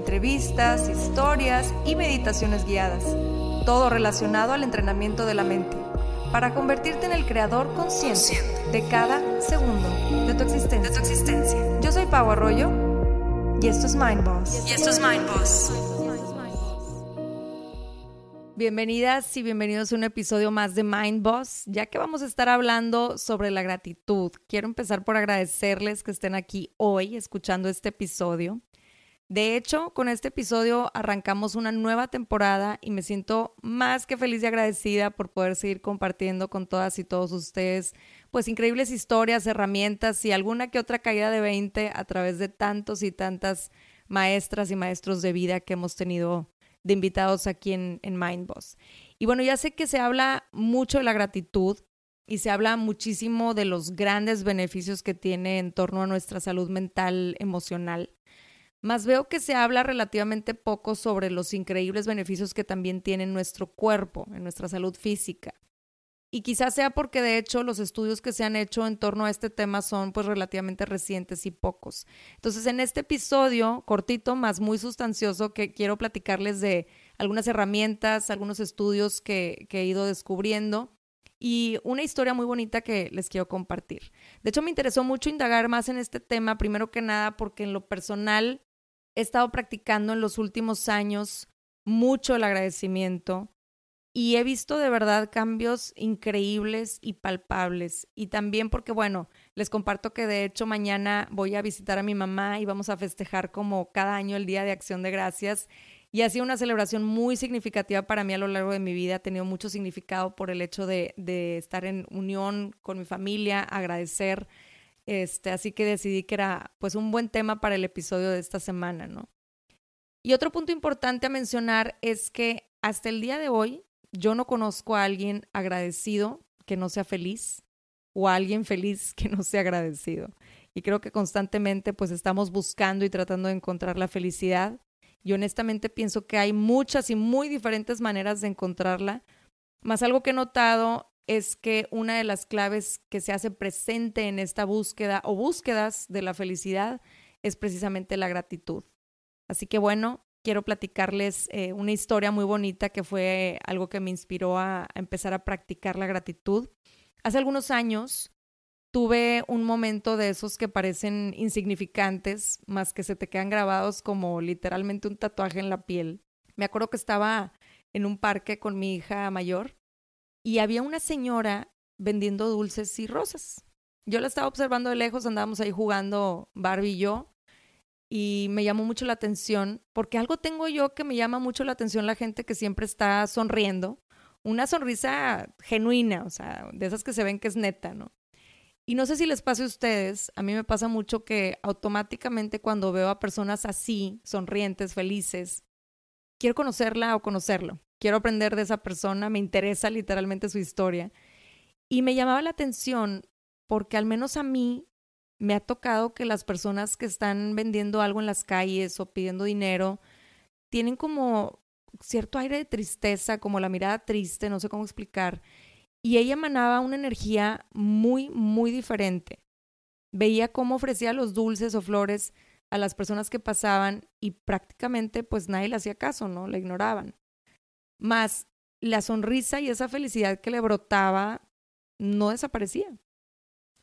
entrevistas, historias y meditaciones guiadas, todo relacionado al entrenamiento de la mente, para convertirte en el creador consciente de cada segundo de tu existencia. Yo soy Pau Arroyo y esto es Mind Boss. Y esto es Mind Boss. Bienvenidas y bienvenidos a un episodio más de Mind Boss, ya que vamos a estar hablando sobre la gratitud. Quiero empezar por agradecerles que estén aquí hoy escuchando este episodio. De hecho, con este episodio arrancamos una nueva temporada y me siento más que feliz y agradecida por poder seguir compartiendo con todas y todos ustedes, pues increíbles historias, herramientas y alguna que otra caída de 20 a través de tantos y tantas maestras y maestros de vida que hemos tenido de invitados aquí en, en Mindboss. Y bueno, ya sé que se habla mucho de la gratitud y se habla muchísimo de los grandes beneficios que tiene en torno a nuestra salud mental, emocional. Más veo que se habla relativamente poco sobre los increíbles beneficios que también tiene nuestro cuerpo, en nuestra salud física. Y quizás sea porque de hecho los estudios que se han hecho en torno a este tema son pues relativamente recientes y pocos. Entonces en este episodio cortito, más muy sustancioso, que quiero platicarles de algunas herramientas, algunos estudios que, que he ido descubriendo y una historia muy bonita que les quiero compartir. De hecho me interesó mucho indagar más en este tema, primero que nada porque en lo personal he estado practicando en los últimos años mucho el agradecimiento y he visto de verdad cambios increíbles y palpables. Y también porque, bueno, les comparto que de hecho mañana voy a visitar a mi mamá y vamos a festejar como cada año el Día de Acción de Gracias. Y ha sido una celebración muy significativa para mí a lo largo de mi vida. Ha tenido mucho significado por el hecho de, de estar en unión con mi familia, agradecer este, así que decidí que era pues un buen tema para el episodio de esta semana, ¿no? Y otro punto importante a mencionar es que hasta el día de hoy yo no conozco a alguien agradecido que no sea feliz o a alguien feliz que no sea agradecido. Y creo que constantemente pues estamos buscando y tratando de encontrar la felicidad. Y honestamente pienso que hay muchas y muy diferentes maneras de encontrarla. Más algo que he notado es que una de las claves que se hace presente en esta búsqueda o búsquedas de la felicidad es precisamente la gratitud. Así que bueno, quiero platicarles eh, una historia muy bonita que fue algo que me inspiró a, empezar a practicar la gratitud. Hace algunos años tuve un momento de esos que parecen insignificantes, más que se te quedan grabados como literalmente un tatuaje en la piel. Me acuerdo que estaba en un parque con mi hija mayor y había una señora vendiendo dulces y rosas. Yo la estaba observando de lejos, andábamos ahí jugando Barbie y yo, y me llamó mucho la atención, porque algo tengo yo que me llama mucho la atención la gente que siempre está sonriendo, una sonrisa genuina, o sea, de esas que se ven que es neta, ¿no? Y no sé si les pase a ustedes, a mí me pasa mucho que automáticamente cuando veo a personas así, sonrientes, felices, quiero conocerla o conocerlo quiero aprender de esa persona, me interesa literalmente su historia. Y me llamaba la atención porque al menos a mí me ha tocado que las personas que están vendiendo algo en las calles o pidiendo dinero tienen como cierto aire de tristeza, como la mirada triste, no sé cómo explicar. Y ella emanaba una energía muy, muy diferente. Veía cómo ofrecía los dulces o flores a las personas que pasaban y prácticamente pues nadie le hacía caso, ¿no? Le ignoraban más la sonrisa y esa felicidad que le brotaba no desaparecía.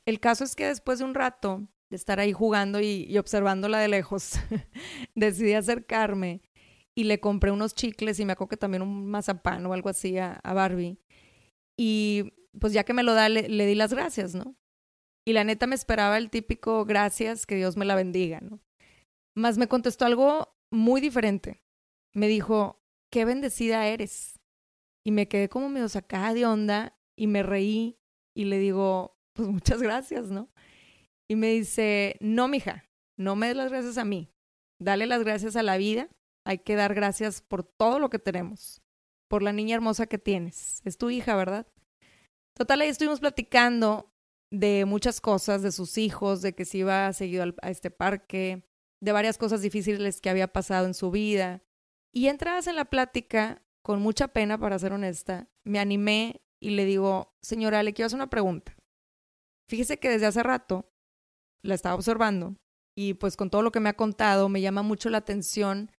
El caso es que después de un rato de estar ahí jugando y, observándola de lejos, decidí acercarme y le compré unos chicles y me acuerdo también un mazapán o algo así a, Barbie. Y pues ya que me lo da, le, le, di las gracias, ¿no? Y la neta me esperaba el típico gracias, que Dios me la bendiga, ¿no? Más me contestó algo muy diferente. Me dijo, qué bendecida eres. Y me quedé como medio sacada de onda y me reí y le digo, pues muchas gracias, ¿no? Y me dice, no, mija, no me des las gracias a mí, dale las gracias a la vida, hay que dar gracias por todo lo que tenemos, por la niña hermosa que tienes. Es tu hija, ¿verdad? Total, ahí estuvimos platicando de muchas cosas, de sus hijos, de que se iba seguido a este parque, de varias cosas difíciles que había pasado en su vida. Y entradas en la plática, con mucha pena, para ser honesta, me animé y le digo, señora, le quiero hacer una pregunta. Fíjese que desde hace rato la estaba observando y pues con todo lo que me ha contado me llama mucho la atención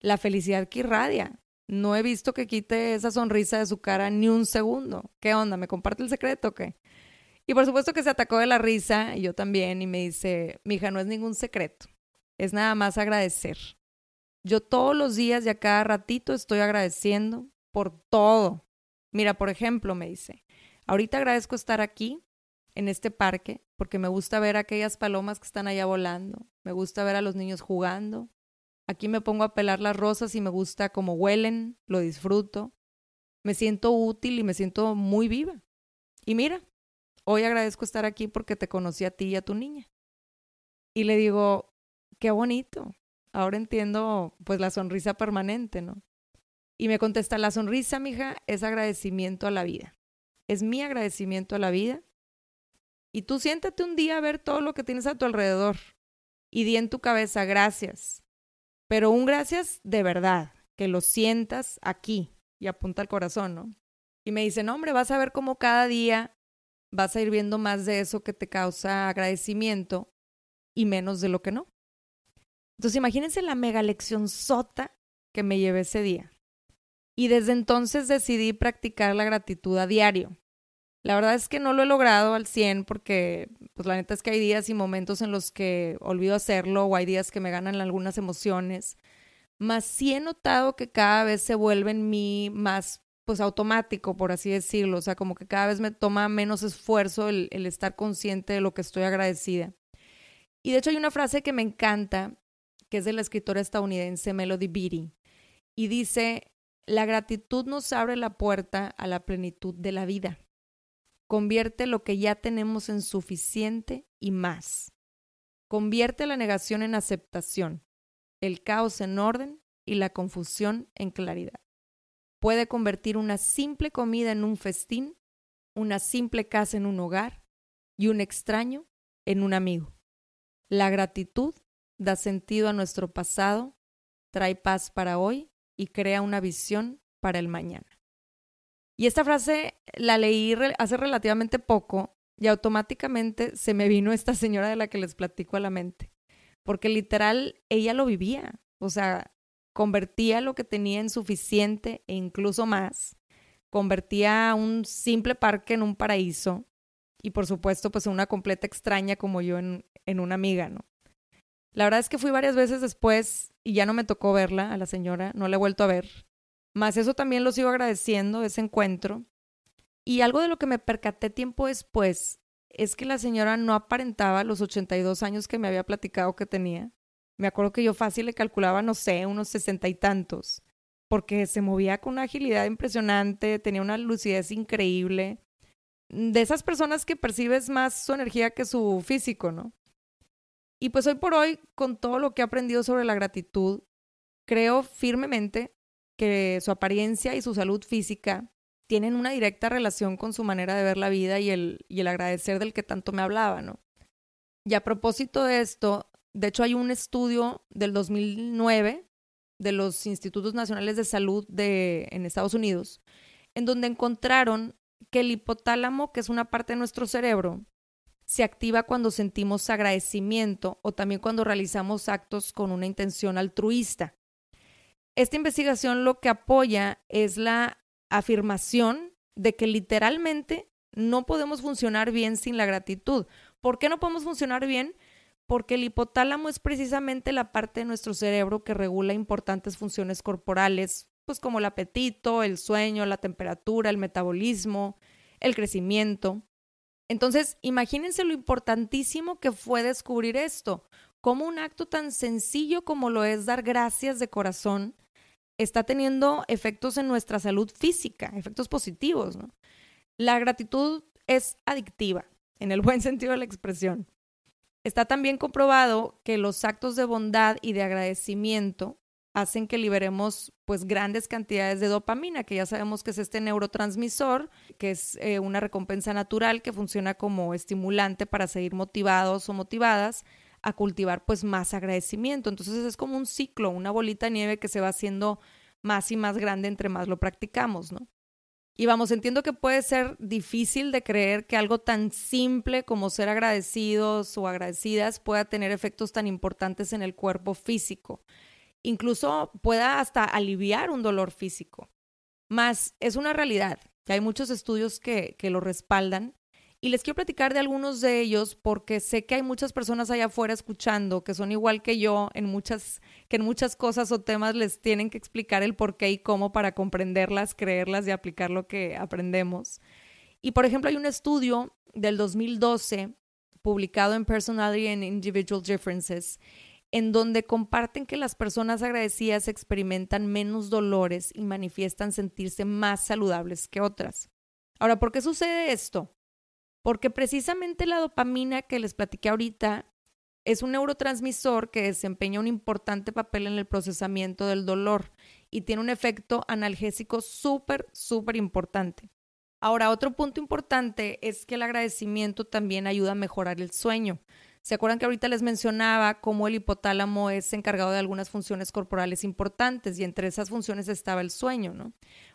la felicidad que irradia. No he visto que quite esa sonrisa de su cara ni un segundo. ¿Qué onda? ¿Me comparte el secreto o qué? Y por supuesto que se atacó de la risa, y yo también, y me dice, mija, no es ningún secreto, es nada más agradecer. Yo todos los días y a cada ratito estoy agradeciendo por todo. Mira, por ejemplo, me dice, ahorita agradezco estar aquí, en este parque, porque me gusta ver aquellas palomas que están allá volando, me gusta ver a los niños jugando. Aquí me pongo a pelar las rosas y me gusta cómo huelen, lo disfruto. Me siento útil y me siento muy viva. Y mira, hoy agradezco estar aquí porque te conocí a ti y a tu niña. Y le digo, qué bonito. Ahora entiendo pues la sonrisa permanente, ¿no? Y me contesta, la sonrisa, mija, es agradecimiento a la vida. Es mi agradecimiento a la vida. Y tú siéntate un día a ver todo lo que tienes a tu alrededor y di en tu cabeza gracias. Pero un gracias de verdad, que lo sientas aquí y apunta al corazón, ¿no? Y me dice, no, hombre, vas a ver cómo cada día vas a ir viendo más de eso que te causa agradecimiento y menos de lo que no. Entonces imagínense la mega lección sota que me llevé ese día. Y desde entonces decidí practicar la gratitud a diario. La verdad es que no lo he logrado al 100 porque, pues la neta es que hay días y momentos en los que olvido hacerlo o hay días que me ganan algunas emociones. Más sí he notado que cada vez se vuelve en mí más pues automático, por así decirlo. O sea, como que cada vez me toma menos esfuerzo el, el estar consciente de lo que estoy agradecida. Y de hecho hay una frase que me encanta, que es de la escritora estadounidense Melody Beattie, y dice, la gratitud nos abre la puerta a la plenitud de la vida. Convierte lo que ya tenemos en suficiente y más. Convierte la negación en aceptación, el caos en orden y la confusión en claridad puede convertir una simple comida en un festín, una simple casa en un hogar y un extraño en un amigo. La gratitud da sentido a nuestro pasado, trae paz para hoy y crea una visión para el mañana. Y esta frase la leí hace relativamente poco y automáticamente se me vino esta señora de la que les platico a la mente, porque literal ella lo vivía. O sea, convertía lo que tenía en suficiente e incluso más, convertía un simple parque en un paraíso y por supuesto pues una completa extraña como yo en, en una amiga, ¿no? La verdad es que fui varias veces después y ya no me tocó verla a la señora, no la he vuelto a ver. Más eso también lo sigo agradeciendo, ese encuentro. Y algo de lo que me percaté tiempo después es que la señora no aparentaba los 82 años que me había platicado que tenía. Me acuerdo que yo fácil le calculaba, no sé, unos sesenta y tantos, porque se movía con una agilidad impresionante, tenía una lucidez increíble. De esas personas que percibes más su energía que su físico, ¿no? Y pues hoy por hoy, con todo lo que he aprendido sobre la gratitud, creo firmemente que su apariencia y su salud física tienen una directa relación con su manera de ver la vida y el, y el agradecer del que tanto me hablaba, ¿no? Y a propósito de esto, de hecho, hay un estudio del 2009 de los Institutos Nacionales de Salud de, en Estados Unidos, en donde encontraron que el hipotálamo, que es una parte de nuestro cerebro, se activa cuando sentimos agradecimiento o también cuando realizamos actos con una intención altruista. Esta investigación lo que apoya es la afirmación de que literalmente no podemos funcionar bien sin la gratitud. ¿Por qué no podemos funcionar bien? porque el hipotálamo es precisamente la parte de nuestro cerebro que regula importantes funciones corporales, pues como el apetito, el sueño, la temperatura, el metabolismo, el crecimiento. Entonces, imagínense lo importantísimo que fue descubrir esto, cómo un acto tan sencillo como lo es dar gracias de corazón está teniendo efectos en nuestra salud física, efectos positivos. La gratitud es adictiva, en el buen sentido de la expresión. Está también comprobado que los actos de bondad y de agradecimiento hacen que liberemos pues grandes cantidades de dopamina, que ya sabemos que es este neurotransmisor, que es eh, una recompensa natural que funciona como estimulante para seguir motivados o motivadas a cultivar pues más agradecimiento. Entonces es como un ciclo, una bolita de nieve que se va haciendo más y más grande entre más lo practicamos, ¿no? Y vamos, entiendo que puede ser difícil de creer que algo tan simple como ser agradecidos o agradecidas pueda tener efectos tan importantes en el cuerpo físico. Incluso pueda hasta aliviar un dolor físico. Más es una realidad, que hay muchos estudios que, que lo respaldan y les quiero platicar de algunos de ellos porque sé que hay muchas personas allá afuera escuchando que son igual que yo en muchas, que en muchas cosas o temas les tienen que explicar el por qué y cómo para comprenderlas, creerlas y aplicar lo que aprendemos. Y por ejemplo, hay un estudio del 2012 publicado en Personality and Individual Differences en donde comparten que las personas agradecidas experimentan menos dolores y manifiestan sentirse más saludables que otras. Ahora, ¿por qué sucede esto? Porque precisamente la dopamina que les platiqué ahorita es un neurotransmisor que desempeña un importante papel en el procesamiento del dolor y tiene un efecto analgésico súper, súper importante. Ahora, otro punto importante es que el agradecimiento también ayuda a mejorar el sueño. ¿Se acuerdan que ahorita les mencionaba cómo el hipotálamo es encargado de algunas funciones corporales importantes y entre esas funciones estaba el sueño, ¿no?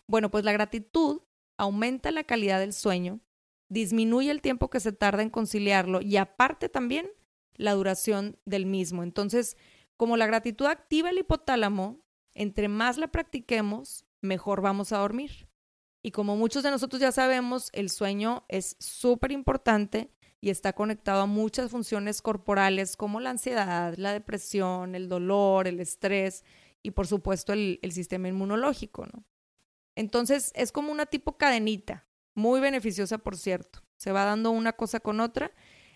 Bueno, pues la gratitud aumenta la calidad del sueño disminuye el tiempo que se tarda en conciliarlo y aparte también la duración del mismo. Entonces, como la gratitud activa el hipotálamo, entre más la practiquemos, mejor vamos a dormir. Y como muchos de nosotros ya sabemos, el sueño es súper importante y está conectado a muchas funciones corporales como la ansiedad, la depresión, el dolor, el estrés y por supuesto el, sistema inmunológico. ¿no? Entonces es como una tipo cadenita. Muy beneficiosa, por cierto. Se va dando una cosa con otra.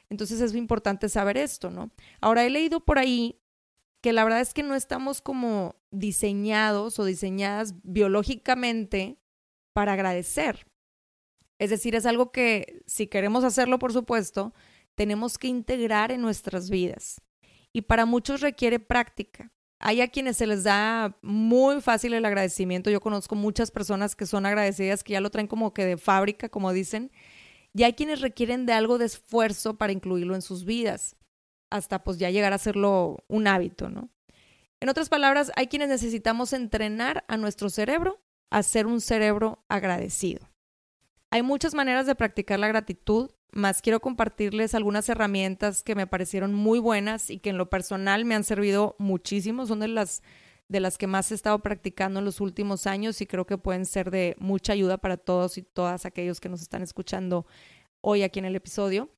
Entonces es importante saber esto, ¿no? Ahora he leído por ahí que la verdad es que no estamos como diseñados o diseñadas biológicamente para agradecer. Es decir, es algo que si queremos hacerlo, por supuesto, tenemos que integrar en nuestras vidas. Y para muchos requiere práctica. Hay a quienes se les da muy fácil el agradecimiento. Yo conozco muchas personas que son agradecidas, que ya lo traen como que de fábrica, como dicen. Y hay quienes requieren de algo de esfuerzo para incluirlo en sus vidas, hasta pues ya llegar a hacerlo un hábito, ¿no? En otras palabras, hay quienes necesitamos entrenar a nuestro cerebro a ser un cerebro agradecido. Hay muchas maneras de practicar la gratitud más quiero compartirles algunas herramientas que me parecieron muy buenas y que en lo personal me han servido muchísimo. Son de las, de las que más he estado practicando en los últimos años y creo que pueden ser de mucha ayuda para todos y todas aquellos que nos están escuchando hoy aquí en el episodio.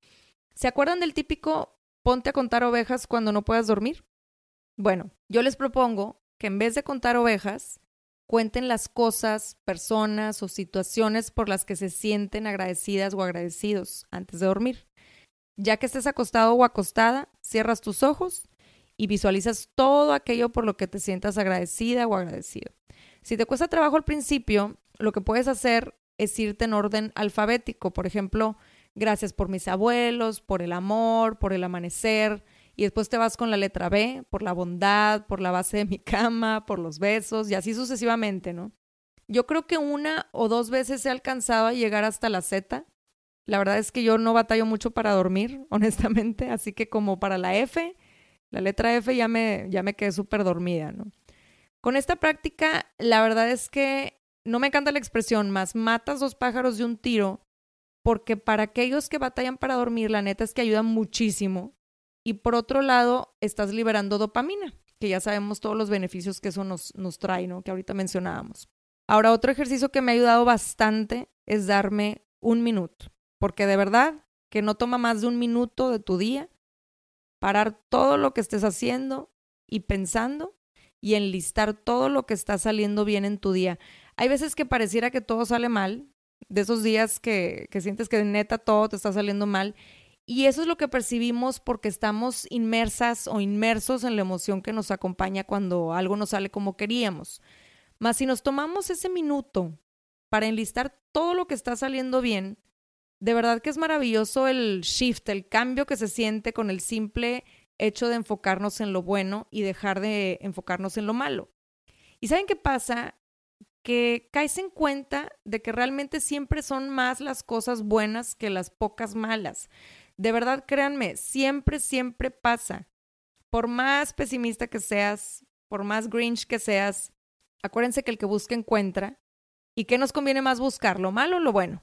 ¿Se acuerdan del típico ponte a contar ovejas cuando no puedas dormir? Bueno, yo les propongo que en vez de contar ovejas, cuenten las cosas, personas o situaciones por las que se sienten agradecidas o agradecidos antes de dormir. Ya que estés acostado o acostada, cierras tus ojos y visualizas todo aquello por lo que te sientas agradecida o agradecido. Si te cuesta trabajo al principio, lo que puedes hacer es irte en orden alfabético. Por ejemplo, gracias por mis abuelos, por el amor, por el amanecer, y después te vas con la letra B, por la bondad, por la base de mi cama, por los besos y así sucesivamente, ¿no? Yo creo que una o dos veces he alcanzado a llegar hasta la Z. La verdad es que yo no batallo mucho para dormir, honestamente, así que como para la F, la letra F ya me, ya me quedé súper dormida, ¿no? Con esta práctica, la verdad es que no me encanta la expresión, más matas dos pájaros de un tiro, porque para aquellos que batallan para dormir, la neta es que ayuda muchísimo y por otro lado, estás liberando dopamina, que ya sabemos todos los beneficios que eso nos, nos trae, ¿no? Que ahorita mencionábamos. Ahora, otro ejercicio que me ha ayudado bastante es darme un minuto, porque de verdad que no toma más de un minuto de tu día, parar todo lo que estés haciendo y pensando y enlistar todo lo que está saliendo bien en tu día. Hay veces que pareciera que todo sale mal, de esos días que, que sientes que neta todo te está saliendo mal y eso es lo que percibimos porque estamos inmersas o inmersos en la emoción que nos acompaña cuando algo no sale como queríamos. Mas si nos tomamos ese minuto para enlistar todo lo que está saliendo bien, de verdad que es maravilloso el shift, el cambio que se siente con el simple hecho de enfocarnos en lo bueno y dejar de enfocarnos en lo malo. ¿Y saben qué pasa? Que caes en cuenta de que realmente siempre son más las cosas buenas que las pocas malas. De verdad, créanme, siempre, siempre pasa. Por más pesimista que seas, por más grinch que seas, acuérdense que el que busca encuentra. ¿Y qué nos conviene más buscar, lo malo o lo bueno?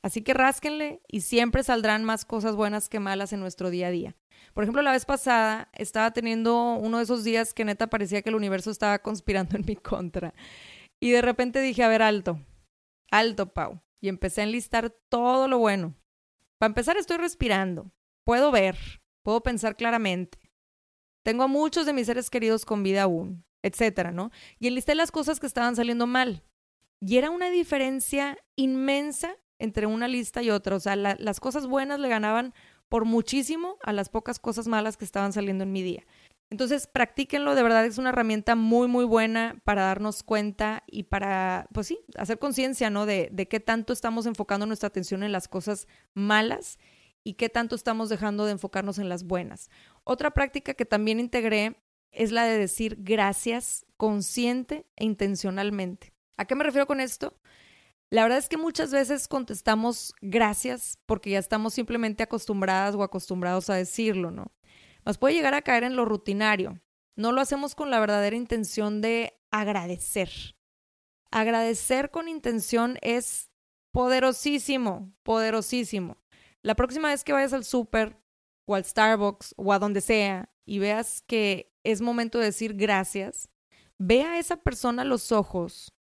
Así que rásquenle y siempre saldrán más cosas buenas que malas en nuestro día a día. Por ejemplo, la vez pasada estaba teniendo uno de esos días que neta parecía que el universo estaba conspirando en mi contra. Y de repente dije, a ver, alto, alto, Pau. Y empecé a enlistar todo lo bueno. Para empezar, estoy respirando. Puedo ver, puedo pensar claramente. Tengo a muchos de mis seres queridos con vida aún, etcétera, ¿no? Y enlisté las cosas que estaban saliendo mal. Y era una diferencia inmensa entre una lista y otra. O sea, las cosas buenas le ganaban por muchísimo a las pocas cosas malas que estaban saliendo en mi día. Entonces, practíquenlo, de verdad es una herramienta muy, muy buena para darnos cuenta y para, pues sí, hacer conciencia, ¿no? De, de qué tanto estamos enfocando nuestra atención en las cosas malas y qué tanto estamos dejando de enfocarnos en las buenas. Otra práctica que también integré es la de decir gracias consciente e intencionalmente. ¿A qué me refiero con esto? La verdad es que muchas veces contestamos gracias porque ya estamos simplemente acostumbradas o acostumbrados a decirlo, ¿no? Nos puede llegar a caer en lo rutinario. No lo hacemos con la verdadera intención de agradecer. Agradecer con intención es poderosísimo, poderosísimo. La próxima vez que vayas al súper o al Starbucks o a donde sea y veas que es momento de decir gracias, ve a esa persona a los ojos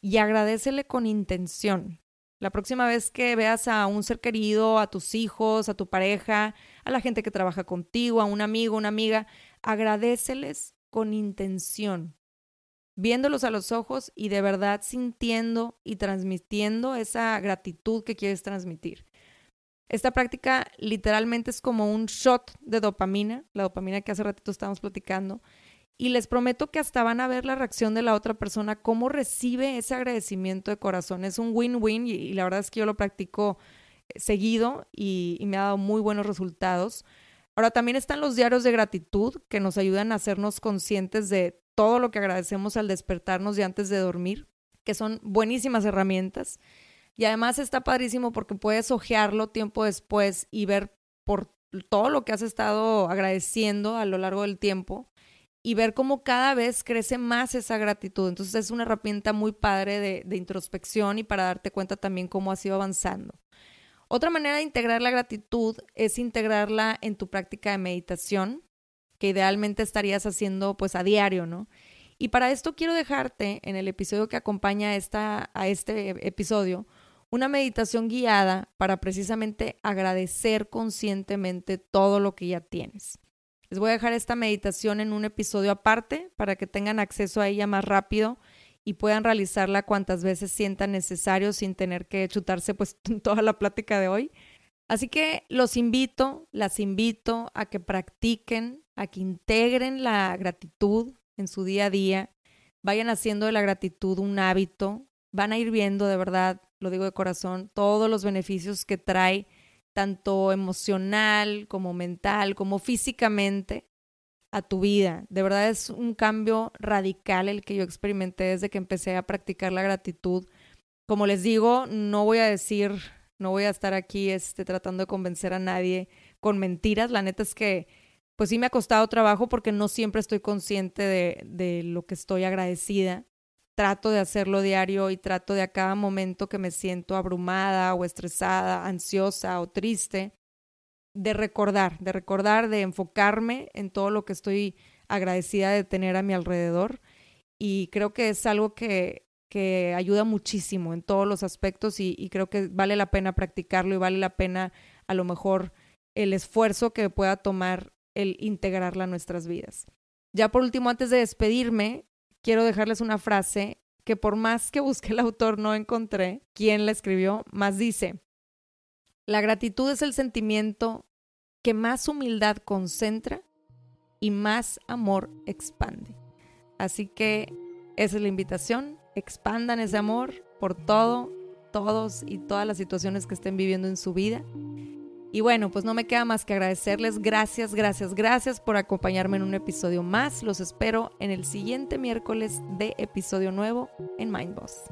y agradecele con intención. La próxima vez que veas a un ser querido, a tus hijos, a tu pareja, a la gente que trabaja contigo, a un amigo, una amiga, agradeceles con intención, viéndolos a los ojos y de verdad sintiendo y transmitiendo esa gratitud que quieres transmitir. Esta práctica literalmente es como un shot de dopamina, la dopamina que hace ratito estábamos platicando, y les prometo que hasta van a ver la reacción de la otra persona, cómo recibe ese agradecimiento de corazón. Es un win-win y, la verdad es que yo lo practico eh, seguido y, me ha dado muy buenos resultados. Ahora también están los diarios de gratitud que nos ayudan a hacernos conscientes de todo lo que agradecemos al despertarnos y antes de dormir, que son buenísimas herramientas. Y además está padrísimo porque puedes ojearlo tiempo después y ver por todo lo que has estado agradeciendo a lo largo del tiempo y ver cómo cada vez crece más esa gratitud. Entonces es una herramienta muy padre de, introspección y para darte cuenta también cómo has ido avanzando. Otra manera de integrar la gratitud es integrarla en tu práctica de meditación, que idealmente estarías haciendo pues a diario, ¿no? Y para esto quiero dejarte en el episodio que acompaña esta, a este episodio una meditación guiada para precisamente agradecer conscientemente todo lo que ya tienes. Les voy a dejar esta meditación en un episodio aparte para que tengan acceso a ella más rápido y puedan realizarla cuantas veces sientan necesario sin tener que chutarse pues toda la plática de hoy. Así que los invito, las invito a que practiquen, a que integren la gratitud en su día a día, vayan haciendo de la gratitud un hábito, van a ir viendo de verdad, lo digo de corazón, todos los beneficios que trae tanto emocional como mental, como físicamente a tu vida. De verdad es un cambio radical el que yo experimenté desde que empecé a practicar la gratitud. Como les digo, no voy a decir, no voy a estar aquí este, tratando de convencer a nadie con mentiras. La neta es que, pues sí me ha costado trabajo porque no siempre estoy consciente de, de lo que estoy agradecida trato de hacerlo diario y trato de a cada momento que me siento abrumada o estresada, ansiosa o triste, de recordar, de recordar, de enfocarme en todo lo que estoy agradecida de tener a mi alrededor. Y creo que es algo que, que ayuda muchísimo en todos los aspectos y, y creo que vale la pena practicarlo y vale la pena a lo mejor el esfuerzo que pueda tomar el integrarla a nuestras vidas. Ya por último, antes de despedirme, quiero dejarles una frase que por más que busqué el autor no encontré quién la escribió, más dice, la gratitud es el sentimiento que más humildad concentra y más amor expande. Así que esa es la invitación, expandan ese amor por todo, todos y todas las situaciones que estén viviendo en su vida Y bueno, pues no me queda más que agradecerles. Gracias, gracias, gracias por acompañarme en un episodio más. Los espero en el siguiente miércoles de episodio nuevo en Mindboss.